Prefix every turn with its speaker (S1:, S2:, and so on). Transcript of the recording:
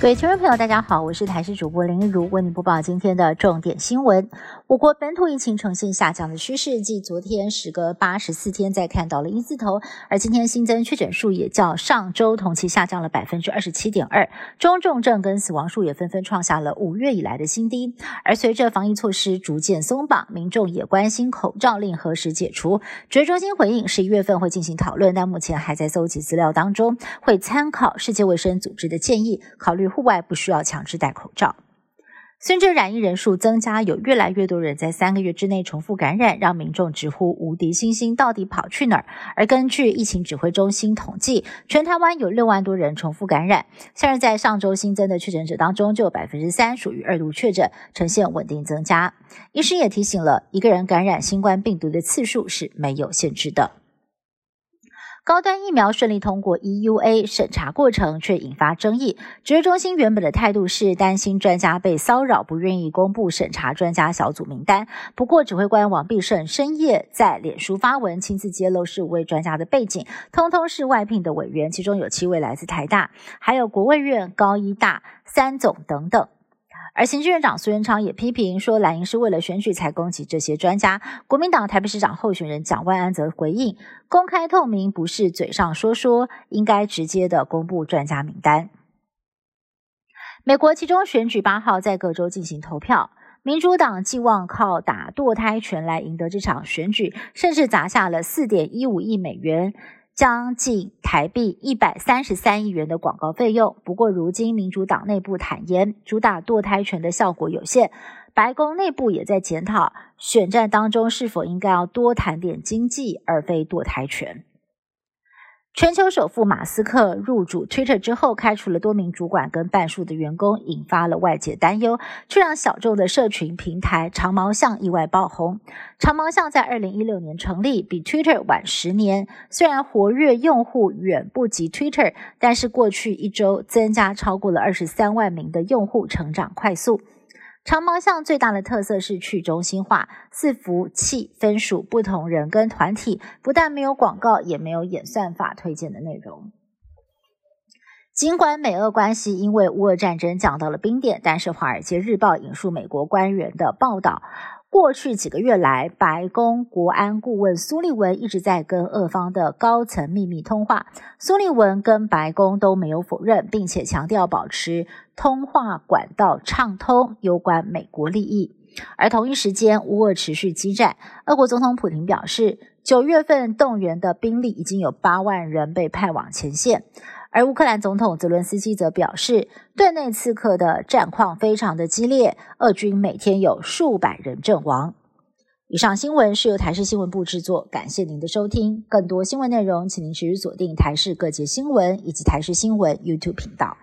S1: 各位听众朋友，大家好，我是台视主播林一如，为您播报今天的重点新闻。我国本土疫情呈现下降的趋势，继昨天时隔八十四天再看到了一字头，而今天新增确诊数也较上周同期下降了百分之二十七点二，中重症跟死亡数也纷纷创下了五月以来的新低。而随着防疫措施逐渐松绑，民众也关心口罩令何时解除。指挥中心回应，十一月份会进行讨论，但目前还在搜集资料当中，会参考世界卫生组织的建议，考虑。户外不需要强制戴口罩。随着染疫人数增加，有越来越多人在三个月之内重复感染，让民众直呼无敌星星到底跑去哪儿？而根据疫情指挥中心统计，全台湾有六万多人重复感染。像是在上周新增的确诊者当中，就有百分之三属于二度确诊，呈现稳定增加。医师也提醒了，一个人感染新冠病毒的次数是没有限制的。高端疫苗顺利通过 EUA 审查过程，却引发争议。指挥中心原本的态度是担心专家被骚扰，不愿意公布审查专家小组名单。不过，指挥官王必胜深夜在脸书发文，亲自揭露十五位专家的背景，通通是外聘的委员，其中有七位来自台大，还有国卫院、高医大、三总等等。而行政院长苏贞昌也批评说，蓝营是为了选举才攻击这些专家。国民党台北市长候选人蒋万安则回应：公开透明不是嘴上说说，应该直接的公布专家名单。美国其中选举八号在各州进行投票，民主党寄望靠打堕胎权来赢得这场选举，甚至砸下了四点一五亿美元。将近台币一百三十三亿元的广告费用。不过，如今民主党内部坦言，主打堕胎权的效果有限。白宫内部也在检讨，选战当中是否应该要多谈点经济，而非堕胎权。全球首富马斯克入主 Twitter 之后，开除了多名主管跟半数的员工，引发了外界担忧，却让小众的社群平台长毛象意外爆红。长毛象在二零一六年成立，比 Twitter 晚十年。虽然活跃用户远不及 Twitter，但是过去一周增加超过了二十三万名的用户，成长快速。长毛象最大的特色是去中心化，四服器分属不同人跟团体，不但没有广告，也没有演算法推荐的内容。尽管美俄关系因为乌俄战争降到了冰点，但是《华尔街日报》引述美国官员的报道。过去几个月来，白宫国安顾问苏利文一直在跟俄方的高层秘密通话。苏利文跟白宫都没有否认，并且强调保持通话管道畅通，有关美国利益。而同一时间，乌俄持续激战。俄国总统普京表示，九月份动员的兵力已经有八万人被派往前线。而乌克兰总统泽伦斯基则表示，顿内刺客的战况非常的激烈，俄军每天有数百人阵亡。以上新闻是由台视新闻部制作，感谢您的收听。更多新闻内容，请您持续锁定台视各界新闻以及台视新闻 YouTube 频道。